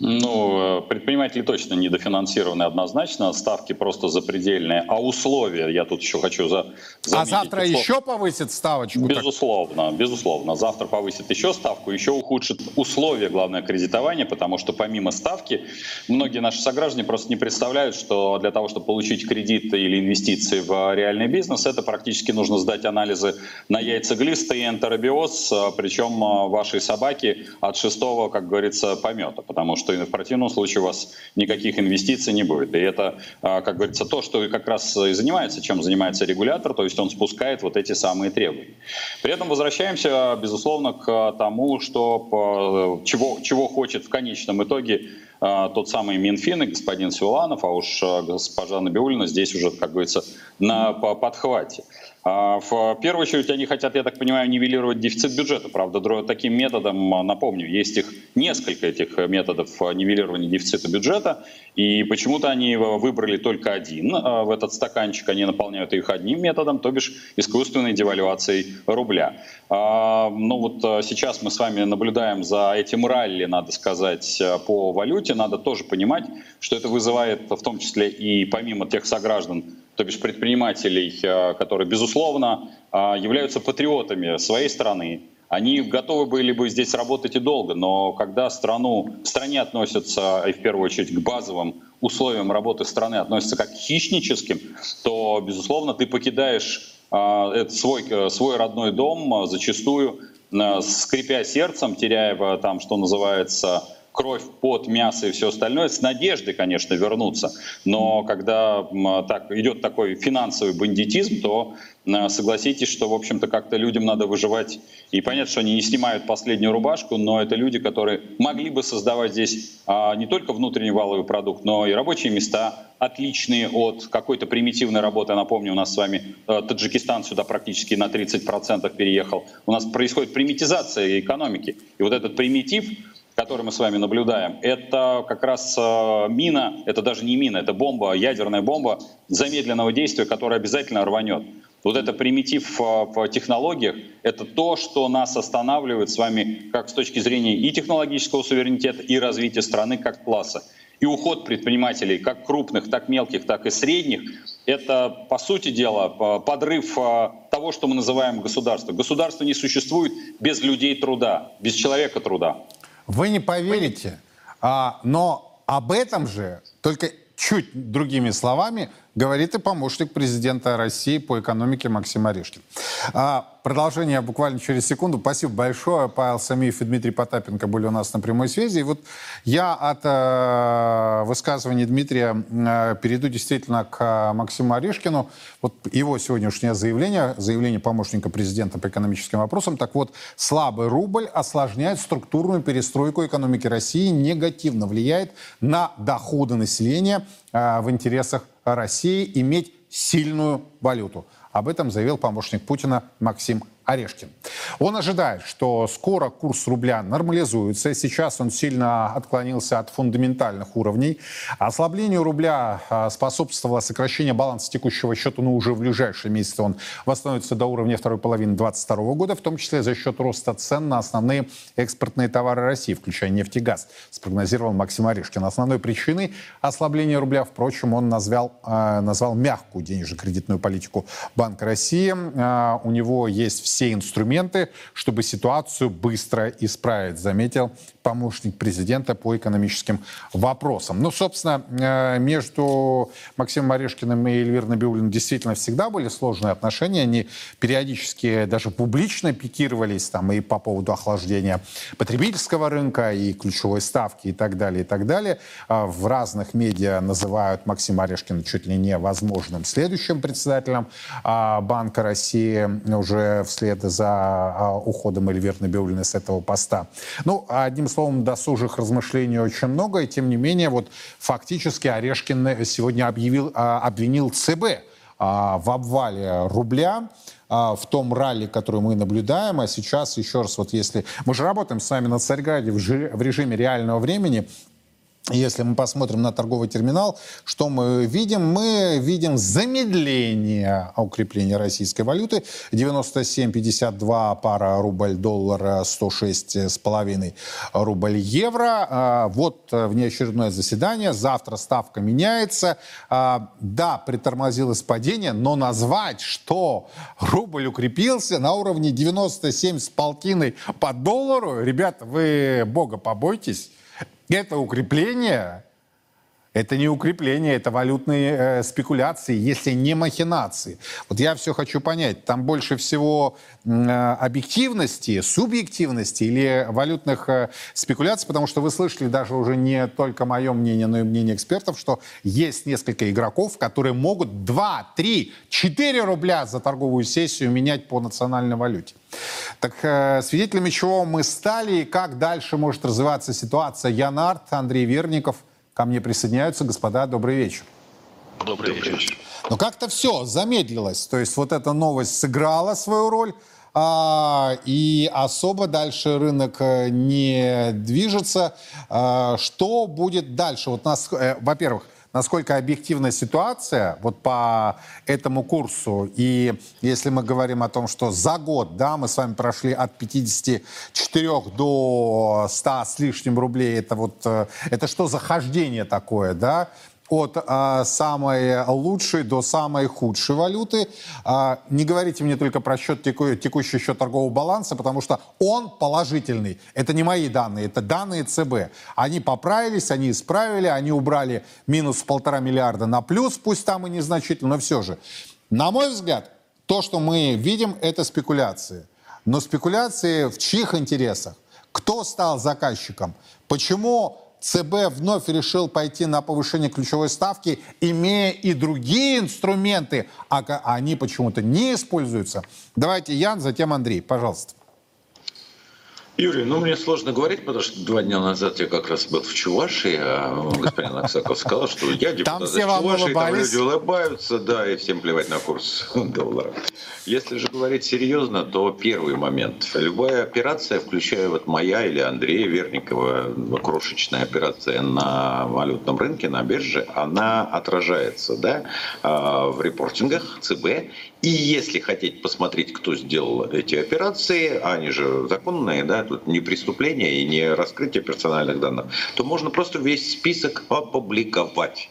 E: Ну, э, предприниматели точно недофинансированы однозначно, ставки просто запредельные, а условия, я тут еще хочу за,
A: заметить. А завтра услов... еще повысит ставочку?
E: Безусловно, так? безусловно. Завтра повысит еще ставку, еще ухудшит условия, главное, кредитования, потому что помимо ставки, многие наши сограждане просто не представляют, что для того, чтобы получить кредит или инвестиции в реальный бизнес, это практически нужно сдать анализы на яйцеглисты и энтеробиоз, э, причем э, вашей собаки от шестого, как говорится, помета, потому что что в противном случае у вас никаких инвестиций не будет. И это, а, как говорится, то, что как раз и занимается, чем занимается регулятор, то есть он спускает вот эти самые требования. При этом возвращаемся, безусловно, к тому, что, чего, чего хочет в конечном итоге а, тот самый Минфин и господин Силанов, а уж а, госпожа Набиулина здесь уже, как говорится, на подхвате. А, в первую очередь они хотят, я так понимаю, нивелировать дефицит бюджета. Правда, таким методом, а, напомню, есть их несколько этих методов а, нивелирования дефицита бюджета, и почему-то они выбрали только один в этот стаканчик, они наполняют их одним методом, то бишь искусственной девальвацией рубля. Ну вот сейчас мы с вами наблюдаем за этим ралли, надо сказать, по валюте. Надо тоже понимать, что это вызывает в том числе и помимо тех сограждан, то бишь предпринимателей, э, которые, безусловно, э, являются патриотами своей страны. Они готовы были бы здесь работать и долго, но когда страну, стране относятся, и в первую очередь к базовым условиям работы страны, относятся как к хищническим, то, безусловно, ты покидаешь э, свой, свой родной дом зачастую, скрипя сердцем, теряя там, что называется, кровь, пот, мясо и все остальное, с надеждой, конечно, вернуться. Но когда так, идет такой финансовый бандитизм, то согласитесь, что, в общем-то, как-то людям надо выживать. И понятно, что они не снимают последнюю рубашку, но это люди, которые могли бы создавать здесь а, не только внутренний валовый продукт, но и рабочие места, отличные от какой-то примитивной работы. Напомню, у нас с вами э, Таджикистан сюда практически на 30% переехал. У нас происходит примитизация экономики. И вот этот примитив, который мы с вами наблюдаем, это как раз э, мина, это даже не мина, это бомба, ядерная бомба замедленного действия, которая обязательно рванет. Вот это примитив э, в технологиях, это то, что нас останавливает с вами как с точки зрения и технологического суверенитета, и развития страны как класса. И уход предпринимателей, как крупных, так мелких, так и средних, это, по сути дела, подрыв э, того, что мы называем государством. Государство не существует без людей труда, без человека труда.
A: Вы не поверите, а, но об этом же, только чуть другими словами, говорит и помощник президента России по экономике Максим Орешкин. А, продолжение буквально через секунду. Спасибо большое. Павел Самиев и Дмитрий Потапенко были у нас на прямой связи. И вот я от э, высказывания Дмитрия э, перейду действительно к э, Максиму Орешкину. Вот его сегодняшнее заявление, заявление помощника президента по экономическим вопросам. Так вот, слабый рубль осложняет структурную перестройку экономики России, негативно влияет на доходы населения э, в интересах России иметь сильную валюту. Об этом заявил помощник Путина Максим Орешкин. Он ожидает, что скоро курс рубля нормализуется. Сейчас он сильно отклонился от фундаментальных уровней. Ослаблению рубля а, способствовало сокращение баланса текущего счета, но уже в ближайшие месяцы он восстановится до уровня второй половины 2022 года, в том числе за счет роста цен на основные экспортные товары России, включая нефть и газ, спрогнозировал Максим Орешкин. Основной причиной ослабления рубля, впрочем, он назвал, а, назвал мягкую денежно-кредитную политику Банка России. А, у него есть все инструменты, чтобы ситуацию быстро исправить, заметил помощник президента по экономическим вопросам. Ну, собственно, э, между Максимом Орешкиным и Эльвирой Набиулиной действительно всегда были сложные отношения. Они периодически даже публично пикировались там и по поводу охлаждения потребительского рынка, и ключевой ставки, и так далее, и так далее. А в разных медиа называют Максима Орешкина чуть ли не возможным следующим председателем а, Банка России уже вслед за а, уходом Эльвиры Набиулиной с этого поста. Ну, одним словом, досужих размышлений очень много, и тем не менее, вот фактически Орешкин сегодня объявил, а, обвинил ЦБ а, в обвале рубля в том ралли, который мы наблюдаем. А сейчас, еще раз, вот если... Мы же работаем с вами на Царьграде в режиме реального времени. Если мы посмотрим на торговый терминал, что мы видим? Мы видим замедление укрепления российской валюты. 97,52 пара рубль-доллар, 106,5 рубль-евро. А, вот внеочередное заседание. Завтра ставка меняется. А, да, притормозилось падение, но назвать, что рубль укрепился на уровне 97 с полтиной по доллару, ребята, вы бога побойтесь. Это укрепление, это не укрепление, это валютные э, спекуляции, если не махинации. Вот я все хочу понять, там больше всего э, объективности, субъективности или валютных э, спекуляций, потому что вы слышали даже уже не только мое мнение, но и мнение экспертов, что есть несколько игроков, которые могут 2, 3, 4 рубля за торговую сессию менять по национальной валюте. Так э, свидетелями чего мы стали и как дальше может развиваться ситуация? Ян Арт, Андрей Верников ко мне присоединяются. Господа, добрый вечер.
G: Добрый вечер.
A: Но как-то все замедлилось. То есть вот эта новость сыграла свою роль, а, и особо дальше рынок э, не движется. А, что будет дальше? Вот нас, э, во-первых, насколько объективна ситуация вот по этому курсу. И если мы говорим о том, что за год, да, мы с вами прошли от 54 до 100 с лишним рублей, это вот, э, это что за хождение такое, да? От а, самой лучшей до самой худшей валюты. А, не говорите мне только про счет теку, текущий счет торгового баланса, потому что он положительный. Это не мои данные, это данные ЦБ. Они поправились, они исправили, они убрали минус полтора миллиарда на плюс, пусть там и незначительно, но все же. На мой взгляд, то, что мы видим, это спекуляции. Но спекуляции в чьих интересах? Кто стал заказчиком? Почему ЦБ вновь решил пойти на повышение ключевой ставки, имея и другие инструменты, а они почему-то не используются? Давайте Ян, затем Андрей, пожалуйста.
H: Юрий, ну мне сложно говорить, потому что два дня назад я как раз был в Чувашии, а господин Аксаков сказал, что я депутат там все Чувашии, там люди улыбаются, да, и всем плевать на курс доллара. Если же говорить серьезно, то первый момент. Любая операция, включая вот моя или Андрея Верникова, крошечная операция на валютном рынке, на бирже, она отражается да, а, в репортингах ЦБ и если хотите посмотреть, кто сделал эти операции, они же законные, да, тут не преступление и не раскрытие персональных данных, то можно просто весь список опубликовать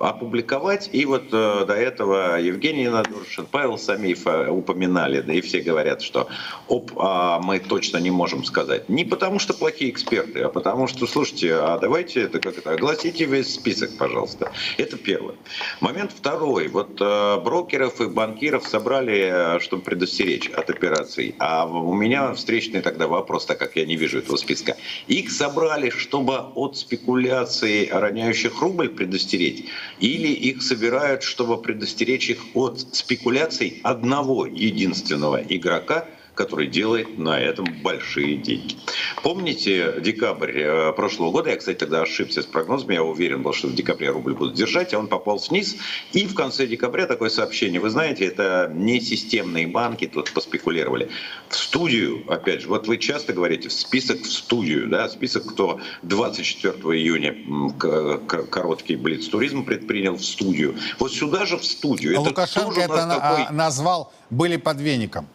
H: опубликовать. И вот э, до этого Евгений Надуршин, Павел Самиев э, упоминали, да и все говорят, что оп, а мы точно не можем сказать. Не потому что плохие эксперты, а потому что, слушайте, а давайте это как это, огласите весь список, пожалуйста. Это первый. Момент второй. Вот э, брокеров и банкиров собрали, э, чтобы предостеречь от операций. А у меня встречный тогда вопрос, так как я не вижу этого списка. Их собрали, чтобы от спекуляций, роняющих рубль, предостеречь или их собирают, чтобы предостеречь их от спекуляций одного единственного игрока – который делает на этом большие деньги. Помните декабрь э, прошлого года, я, кстати, тогда ошибся с прогнозами, я уверен был, что в декабре рубль будут держать, а он попал вниз, и в конце декабря такое сообщение, вы знаете, это не системные банки, тут поспекулировали. В студию, опять же, вот вы часто говорите, в список в студию, да, список, кто 24 июня короткий блиц-туризм предпринял в студию. Вот сюда же в студию.
A: А это Лукашенко это такой... назвал были подвенником.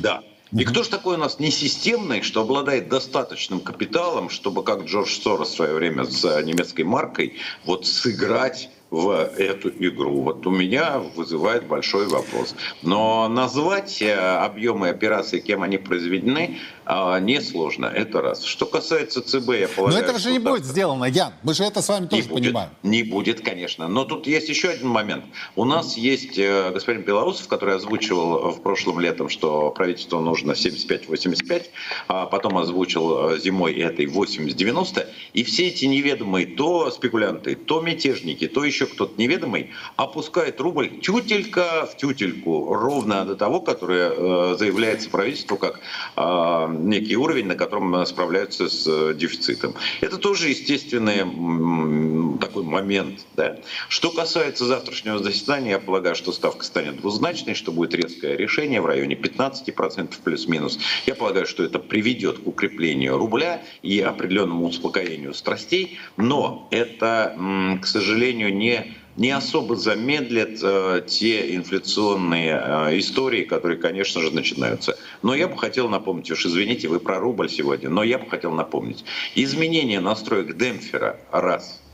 H: Да. И кто же такой у нас несистемный, что обладает достаточным капиталом, чтобы, как Джордж Сорос в свое время с немецкой маркой, вот сыграть в эту игру. Вот у меня вызывает большой вопрос. Но назвать э, объемы операций, кем они произведены, а, несложно. Это раз. Что касается ЦБ, я полагаю...
A: Но это же не будет сделано, Ян. Мы же это с вами тоже
H: не
A: понимаем.
H: Будет, не будет, конечно. Но тут есть еще один момент. У нас есть э, господин Белоусов, который озвучивал в прошлом летом, что правительству нужно 75-85, а потом озвучил э, зимой этой 80-90. И все эти неведомые то спекулянты, то мятежники, то еще кто-то неведомый опускает рубль тютелька в тютельку, ровно до того, которое э, заявляется правительству как некий уровень, на котором справляются с э, дефицитом. Это тоже естественный такой момент. Да. Что касается завтрашнего заседания, я полагаю, что ставка станет двузначной, что будет резкое решение в районе 15% плюс-минус. Я полагаю, что это приведет к укреплению рубля и определенному успокоению страстей, но это, к сожалению, не не особо замедлят э, те инфляционные э, истории, которые, конечно же, начинаются. Но я бы хотел напомнить, уж извините, вы про рубль сегодня, но я бы хотел напомнить. Изменение настроек демпфера – раз –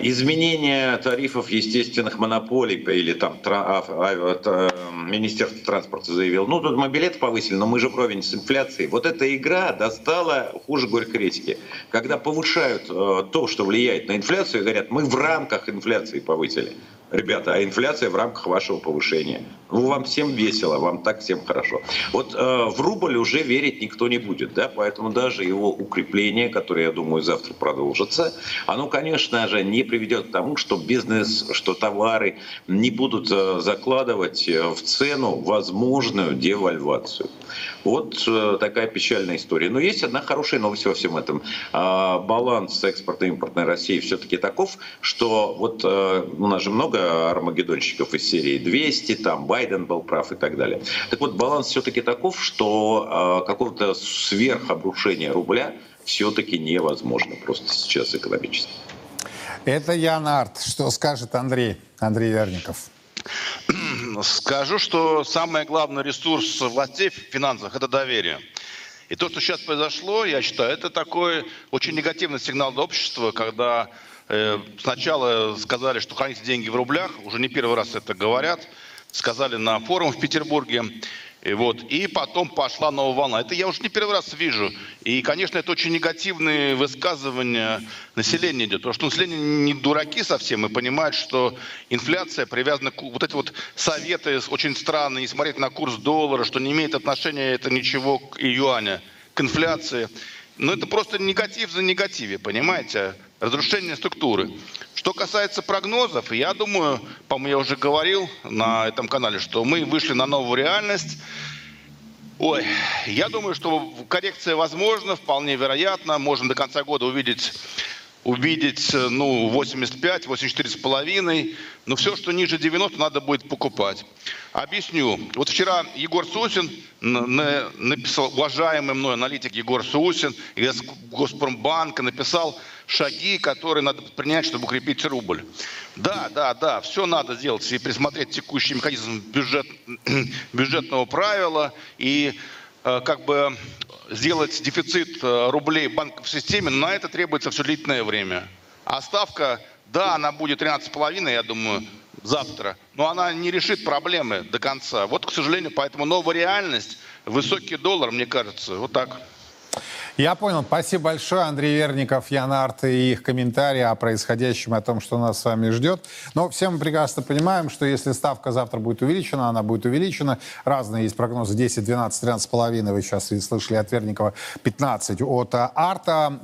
H: изменение тарифов естественных монополий или там а, а, Министерство транспорта заявил, ну тут мы билеты повысили, но мы же вровень с инфляцией. Вот эта игра достала хуже горькой редьки. Когда повышают э, то, что влияет на инфляцию, говорят, мы в рамках инфляции повысили. Ребята, а инфляция в рамках вашего повышения. Ну, вам всем весело, вам так всем хорошо. Вот э, в рубль уже верить никто не будет, да, поэтому даже его укрепление, которое, я думаю, завтра продолжится, оно, конечно же, не приведет к тому, что бизнес, что товары не будут э, закладывать э, в цену возможную девальвацию. Вот э, такая печальная история. Но есть одна хорошая новость во всем этом. Э, баланс экспорта и импортной России все-таки таков, что вот э, у нас же много армагеддонщиков из серии 200, там Байден был прав и так далее. Так вот, баланс все-таки таков, что э, какого-то сверхобрушения рубля все-таки невозможно просто сейчас экономически.
A: Это Ян Арт. Что скажет Андрей, Андрей Верников?
G: Скажу, что самый главный ресурс властей в финансах – это доверие. И то, что сейчас произошло, я считаю, это такой очень негативный сигнал для общества, когда сначала сказали, что храните деньги в рублях, уже не первый раз это говорят, сказали на форум в Петербурге. И, вот, и потом пошла новая волна. Это я уже не первый раз вижу. И, конечно, это очень негативные высказывания населения идет. Потому что население не дураки совсем и понимают, что инфляция привязана к... Вот эти вот советы очень странные, не смотреть на курс доллара, что не имеет отношения это ничего к юаня к инфляции. Но это просто негатив за негативе, понимаете? Разрушение структуры. Что касается прогнозов, я думаю, по-моему, я уже говорил на этом канале, что мы вышли на новую реальность. Ой, я думаю, что коррекция возможна, вполне вероятно. Можем до конца года увидеть увидеть, ну, 85, 84 с половиной. Но все, что ниже 90, надо будет покупать. Объясню. Вот вчера Егор Сусин написал, уважаемый мной аналитик Егор Сусин из Госпромбанка написал шаги, которые надо предпринять, чтобы укрепить рубль. Да, да, да, все надо сделать и присмотреть текущий механизм бюджет, бюджетного правила и э, как бы сделать дефицит э, рублей в системе, но на это требуется все длительное время. А ставка, да, она будет 13,5, я думаю, завтра, но она не решит проблемы до конца. Вот, к сожалению, поэтому новая реальность, высокий доллар, мне кажется, вот так.
A: Я понял. Спасибо большое, Андрей Верников, Ян Арт и их комментарии о происходящем, о том, что нас с вами ждет. Но все мы прекрасно понимаем, что если ставка завтра будет увеличена, она будет увеличена. Разные есть прогнозы 10, 12, 13 половиной. Вы сейчас и слышали от Верникова 15 от Арта.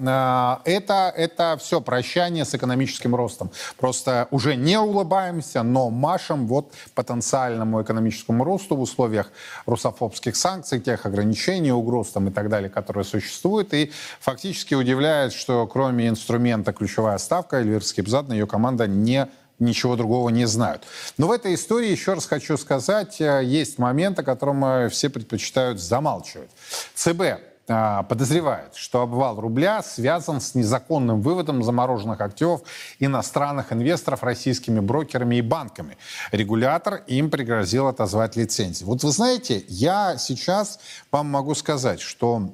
A: Э, это, это все прощание с экономическим ростом. Просто уже не улыбаемся, но машем вот потенциальному экономическому росту в условиях русофобских санкций, тех ограничений, угроз там и так далее, которые существуют существует. И фактически удивляет, что кроме инструмента ключевая ставка, Эльвира Скипзадна, ее команда не ничего другого не знают. Но в этой истории, еще раз хочу сказать, э, есть момент, о котором э, все предпочитают замалчивать. ЦБ э, подозревает, что обвал рубля связан с незаконным выводом замороженных активов иностранных инвесторов российскими брокерами и банками. Регулятор им пригрозил отозвать лицензии. Вот вы знаете, я сейчас вам могу сказать, что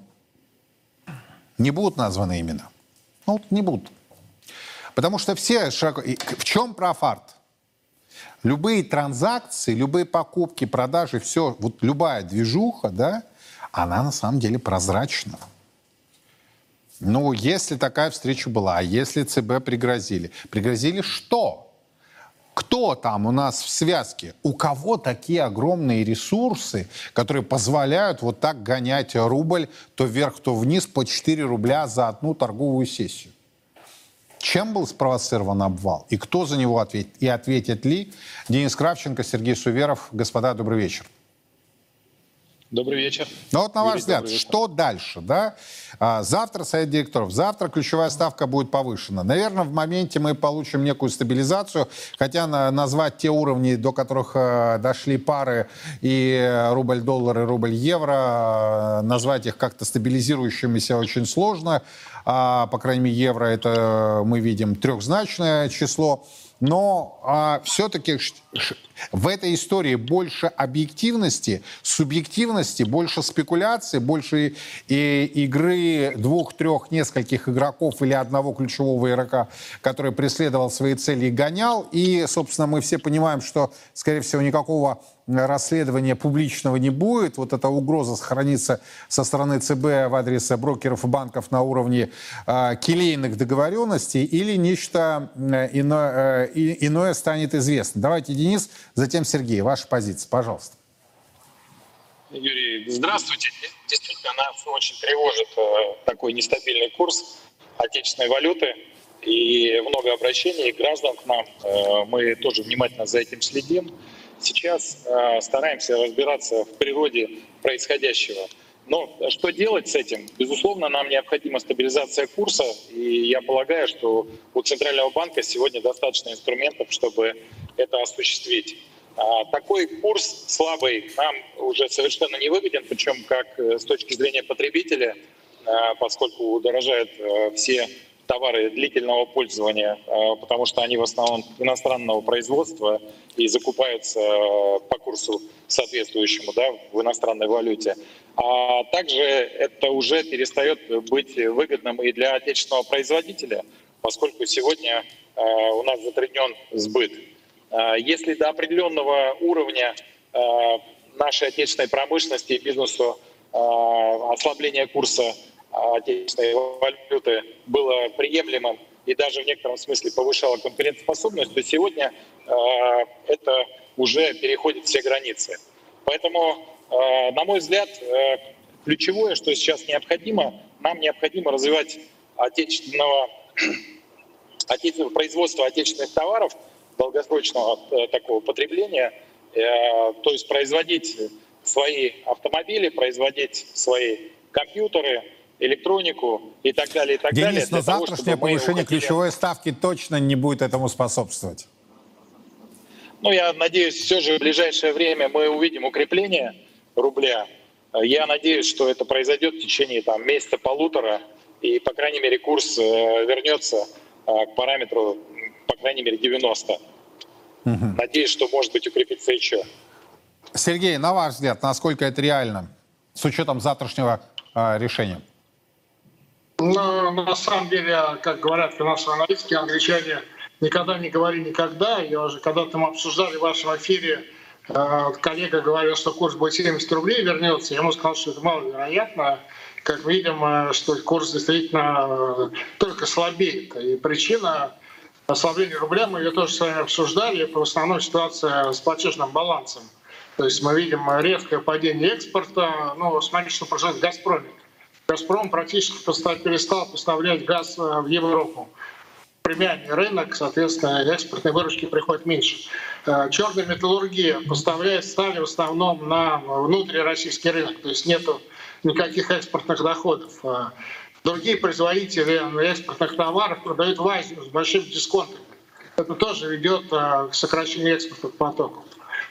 A: не будут названы имена. Ну, вот не будут. Потому что все широко... В чем прав арт? Любые транзакции, любые покупки, продажи, все, вот любая движуха, да, она на самом деле прозрачна. Ну, если такая встреча была, а если ЦБ пригрозили? Пригрозили что? Кто там у нас в связке, у кого такие огромные ресурсы, которые позволяют вот так гонять рубль то вверх, то вниз по 4 рубля за одну торговую сессию. Чем был спровоцирован обвал? И кто за него ответит? И ответит ли Денис Кравченко, Сергей Суверов? Господа, добрый вечер.
I: Добрый вечер.
A: Ну вот на ваш взгляд, что дальше, да? А, завтра совет директоров, завтра ключевая ставка будет повышена. Наверное, в моменте мы получим некую стабилизацию, хотя на, назвать те уровни, до которых э, дошли пары и рубль-доллар, и рубль-евро, э, назвать их как-то стабилизирующимися очень сложно. А, по крайней мере, евро это мы видим трехзначное число но а, все-таки в этой истории больше объективности, субъективности, больше спекуляции, больше и, игры двух, трех, нескольких игроков или одного ключевого игрока, который преследовал свои цели и гонял. И, собственно, мы все понимаем, что, скорее всего, никакого расследования публичного не будет. Вот эта угроза сохранится со стороны ЦБ в адрес брокеров и банков на уровне э, келейных договоренностей или нечто э, иное, э, иное станет известно. Давайте, Денис, затем Сергей. Ваша позиция, пожалуйста.
I: Юрий, здравствуйте. Действительно, нас очень тревожит э, такой нестабильный курс отечественной валюты. И много обращений граждан к нам. Э, мы тоже внимательно за этим следим сейчас э, стараемся разбираться в природе происходящего. Но что делать с этим? Безусловно, нам необходима стабилизация курса, и я полагаю, что у Центрального банка сегодня достаточно инструментов, чтобы это осуществить. А такой курс слабый нам уже совершенно не выгоден, причем как э, с точки зрения потребителя, э, поскольку удорожают э, все товары длительного пользования, э, потому что они в основном иностранного производства и закупаются э, по курсу соответствующему да, в иностранной валюте. А также это уже перестает быть выгодным и для отечественного производителя, поскольку сегодня э, у нас затруднен сбыт. Если до определенного уровня нашей отечественной промышленности и бизнесу ослабление курса отечественной валюты было приемлемым и даже в некотором смысле повышало конкурентоспособность, то сегодня э, это уже переходит все границы. Поэтому, э, на мой взгляд, э, ключевое, что сейчас необходимо, нам необходимо развивать отечественного, отечественного производства отечественных товаров долгосрочного такого потребления, то есть производить свои автомобили, производить свои компьютеры, электронику и так далее, и так
A: Денис,
I: далее.
A: Денис, но завтрашнее того, повышение уходили... ключевой ставки точно не будет этому способствовать.
I: Ну, я надеюсь, все же в ближайшее время мы увидим укрепление рубля. Я надеюсь, что это произойдет в течение там, месяца-полутора, и, по крайней мере, курс э, вернется э, к параметру, по крайней мере, 90. Угу. Надеюсь, что, может быть, укрепится еще.
A: Сергей, на ваш взгляд, насколько это реально с учетом завтрашнего э, решения?
J: Ну, на самом деле, как говорят финансовые аналитики, англичане никогда не говори никогда. Я уже когда-то мы обсуждали в вашем эфире, э, коллега говорил, что курс будет 70 рублей вернется. Я ему сказал, что это маловероятно. Как видим, э, что курс действительно э, только слабеет. И причина ослабления рубля, мы ее тоже с вами обсуждали, это в основном ситуация с платежным балансом. То есть мы видим резкое падение экспорта. Ну, смотрите, что происходит в «Газпроме». «Газпром» практически перестал поставлять газ в Европу премиальный рынок, соответственно, экспортной выручки приходит меньше. Э, Черная металлургия поставляет стали в основном на внутрироссийский рынок, то есть нет никаких экспортных доходов. Э, другие производители экспортных товаров продают в Азию с большим дисконтом. Это тоже ведет э, к сокращению экспортных потоков.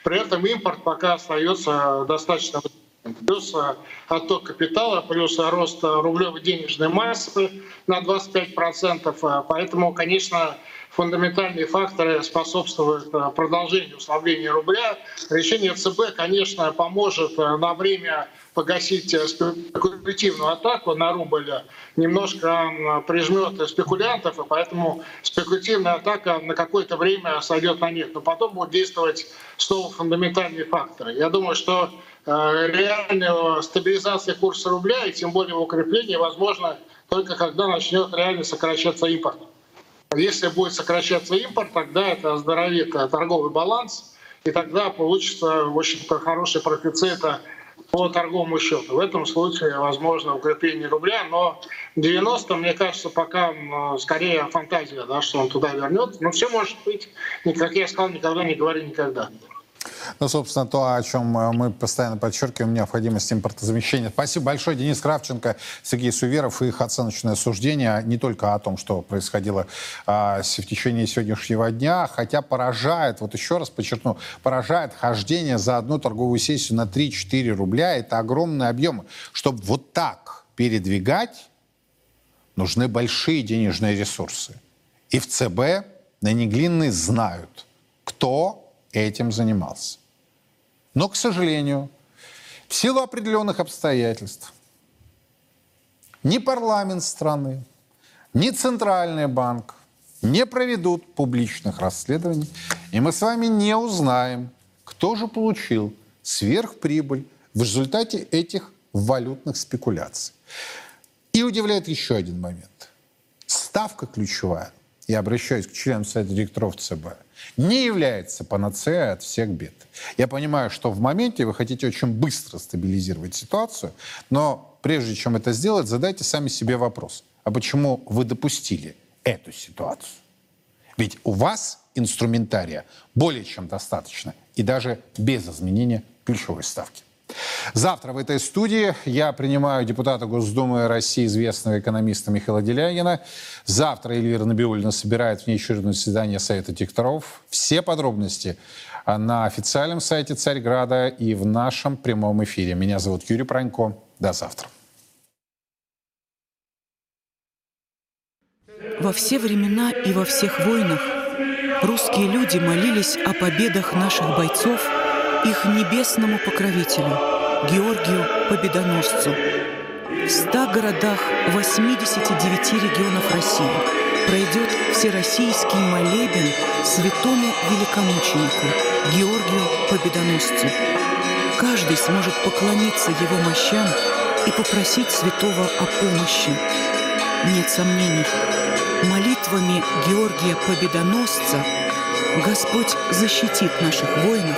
J: При этом импорт пока остается достаточно плюс э, отток капитала, плюс рост рублевой денежной массы на 25%. Э, поэтому, конечно, фундаментальные факторы способствуют э, продолжению ослабления рубля. Решение ЦБ, конечно, поможет на время погасить спекулятивную атаку на рубль, немножко прижмет спекулянтов, и поэтому спекулятивная атака на какое-то время сойдет на нет. Но потом будут действовать снова фундаментальные факторы. Я думаю, что Э, реального стабилизации курса рубля и тем более укрепления возможно только когда начнет реально сокращаться импорт. Если будет сокращаться импорт, тогда это оздоровит торговый баланс, и тогда получится, в общем-то, хороший профицит по торговому счету. В этом случае возможно укрепление рубля, но 90, мне кажется, пока скорее фантазия, да, что он туда вернется. Но все может быть. Как я сказал, никогда не говори никогда.
A: Ну, собственно, то, о чем э, мы постоянно подчеркиваем, необходимость импортозамещения. Спасибо большое, Денис Кравченко, Сергей Суверов их оценочное суждение не только о том, что происходило а, в течение сегодняшнего дня, хотя поражает, вот еще раз подчеркну, поражает хождение за одну торговую сессию на 3-4 рубля. Это огромные объемы. Чтобы вот так передвигать, нужны большие денежные ресурсы. И в ЦБ на Неглинный знают, кто этим занимался. Но, к сожалению, в силу определенных обстоятельств ни парламент страны, ни Центральный банк не проведут публичных расследований, и мы с вами не узнаем, кто же получил сверхприбыль в результате этих валютных спекуляций. И удивляет еще один момент. Ставка ключевая, я обращаюсь к членам Совета директоров ЦБ – не является панацеей от всех бед. Я понимаю, что в моменте вы хотите очень быстро стабилизировать ситуацию, но прежде чем это сделать, задайте сами себе вопрос, а почему вы допустили эту ситуацию? Ведь у вас инструментария более чем достаточно, и даже без изменения ключевой ставки. Завтра в этой студии я принимаю депутата Госдумы России, известного экономиста Михаила Делягина. Завтра Эльвира Набиулина собирает внеочередное заседание Совета директоров. Все подробности на официальном сайте Царьграда и в нашем прямом эфире. Меня зовут Юрий Пронько. До завтра.
K: Во все времена и во всех войнах русские люди молились о победах наших бойцов – их небесному покровителю, Георгию Победоносцу. В ста городах 89 регионов России пройдет всероссийский молебен святому великомученику Георгию Победоносцу. Каждый сможет поклониться его мощам и попросить святого о помощи. Нет сомнений, молитвами Георгия Победоносца Господь защитит наших воинов